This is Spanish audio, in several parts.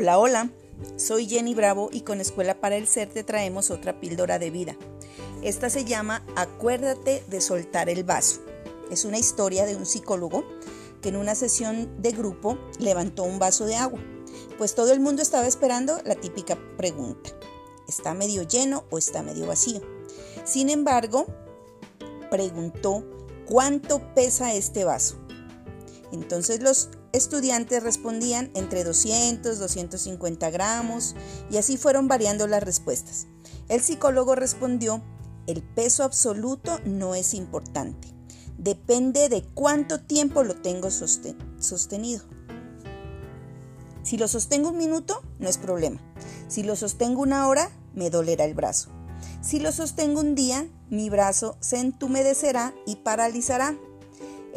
Hola, hola, soy Jenny Bravo y con Escuela para el Ser te traemos otra píldora de vida. Esta se llama Acuérdate de soltar el vaso. Es una historia de un psicólogo que en una sesión de grupo levantó un vaso de agua, pues todo el mundo estaba esperando la típica pregunta. ¿Está medio lleno o está medio vacío? Sin embargo, preguntó, ¿cuánto pesa este vaso? Entonces los estudiantes respondían entre 200, 250 gramos y así fueron variando las respuestas. El psicólogo respondió, el peso absoluto no es importante, depende de cuánto tiempo lo tengo sostenido. Si lo sostengo un minuto, no es problema. Si lo sostengo una hora, me dolerá el brazo. Si lo sostengo un día, mi brazo se entumedecerá y paralizará.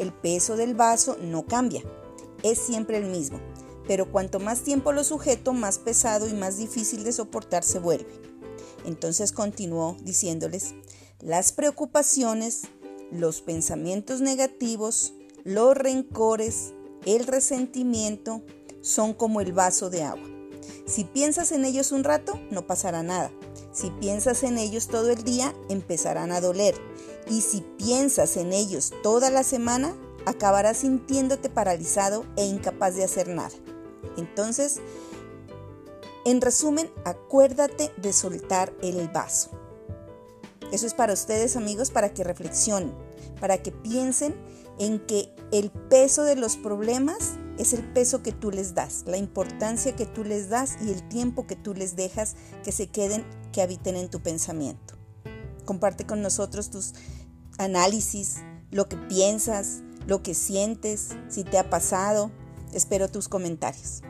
El peso del vaso no cambia, es siempre el mismo, pero cuanto más tiempo lo sujeto, más pesado y más difícil de soportar se vuelve. Entonces continuó diciéndoles, las preocupaciones, los pensamientos negativos, los rencores, el resentimiento, son como el vaso de agua. Si piensas en ellos un rato, no pasará nada. Si piensas en ellos todo el día, empezarán a doler. Y si piensas en ellos toda la semana, acabarás sintiéndote paralizado e incapaz de hacer nada. Entonces, en resumen, acuérdate de soltar el vaso. Eso es para ustedes amigos, para que reflexionen, para que piensen en que el peso de los problemas es el peso que tú les das, la importancia que tú les das y el tiempo que tú les dejas que se queden, que habiten en tu pensamiento. Comparte con nosotros tus análisis, lo que piensas, lo que sientes, si te ha pasado. Espero tus comentarios.